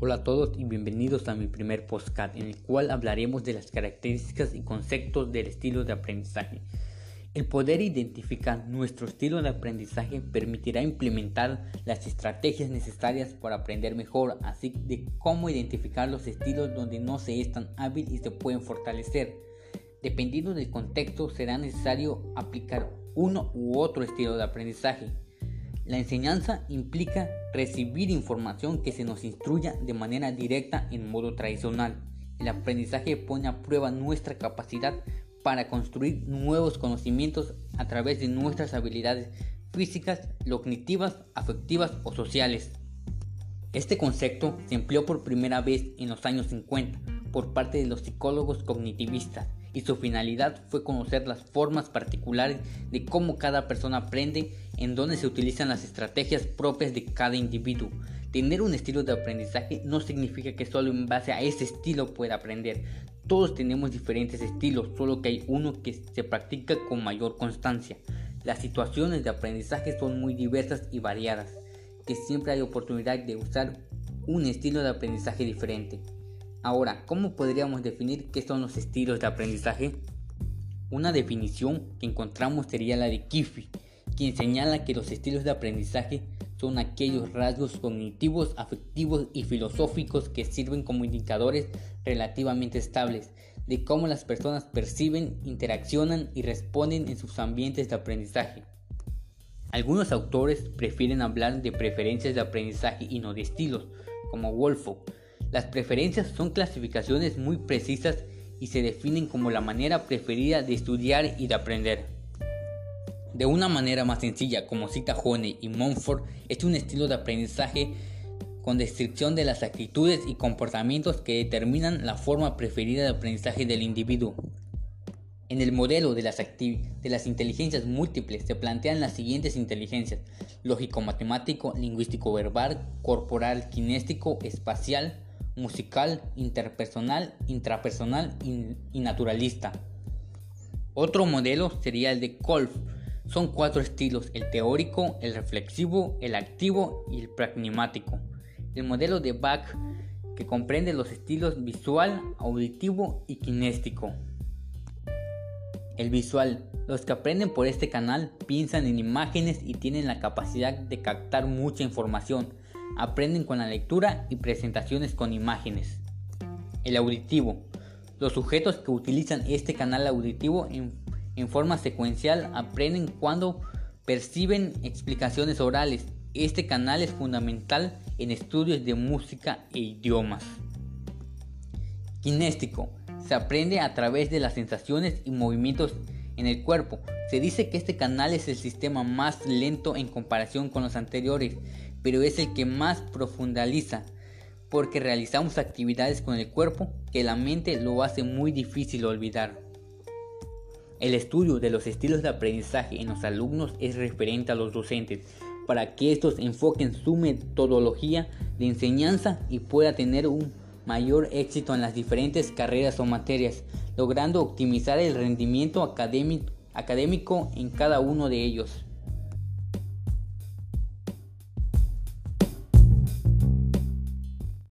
Hola a todos y bienvenidos a mi primer podcast en el cual hablaremos de las características y conceptos del estilo de aprendizaje. El poder identificar nuestro estilo de aprendizaje permitirá implementar las estrategias necesarias para aprender mejor, así de cómo identificar los estilos donde no se es tan hábil y se pueden fortalecer. Dependiendo del contexto será necesario aplicar uno u otro estilo de aprendizaje. La enseñanza implica recibir información que se nos instruya de manera directa en modo tradicional. El aprendizaje pone a prueba nuestra capacidad para construir nuevos conocimientos a través de nuestras habilidades físicas, cognitivas, afectivas o sociales. Este concepto se empleó por primera vez en los años 50 por parte de los psicólogos cognitivistas y su finalidad fue conocer las formas particulares de cómo cada persona aprende, en dónde se utilizan las estrategias propias de cada individuo. Tener un estilo de aprendizaje no significa que solo en base a ese estilo pueda aprender. Todos tenemos diferentes estilos, solo que hay uno que se practica con mayor constancia. Las situaciones de aprendizaje son muy diversas y variadas, que siempre hay oportunidad de usar un estilo de aprendizaje diferente. Ahora, ¿cómo podríamos definir qué son los estilos de aprendizaje? Una definición que encontramos sería la de Kiffy, quien señala que los estilos de aprendizaje son aquellos rasgos cognitivos, afectivos y filosóficos que sirven como indicadores relativamente estables de cómo las personas perciben, interaccionan y responden en sus ambientes de aprendizaje. Algunos autores prefieren hablar de preferencias de aprendizaje y no de estilos, como Wolfo, las preferencias son clasificaciones muy precisas y se definen como la manera preferida de estudiar y de aprender. De una manera más sencilla, como cita Honey y Montfort, es un estilo de aprendizaje con descripción de las actitudes y comportamientos que determinan la forma preferida de aprendizaje del individuo. En el modelo de las, de las inteligencias múltiples se plantean las siguientes inteligencias: lógico-matemático, lingüístico-verbal, corporal, kinéstico, espacial, musical, interpersonal, intrapersonal y, naturalista. Otro modelo sería el de Kolf. Son cuatro estilos, el teórico, el reflexivo, el activo y el pragmático. El modelo de Bach que comprende los estilos visual, auditivo y kinéstico. El visual. Los que aprenden por este canal piensan en imágenes y tienen la capacidad de captar mucha información aprenden con la lectura y presentaciones con imágenes. El auditivo. Los sujetos que utilizan este canal auditivo en, forma secuencial aprenden cuando perciben explicaciones orales. Este canal es fundamental en estudios de música e idiomas. Kinéstico. Se aprende a través de las sensaciones y movimientos en el cuerpo. Se dice que este canal es el sistema más lento en comparación con los anteriores, pero es el que más profundiza, porque realizamos actividades con el cuerpo que la mente lo hace muy difícil olvidar. El estudio de los estilos de aprendizaje en los alumnos es referente a los docentes, para que estos enfoquen su metodología de enseñanza y pueda tener un mayor éxito en las diferentes carreras o materias, logrando optimizar el rendimiento académico en cada uno de ellos.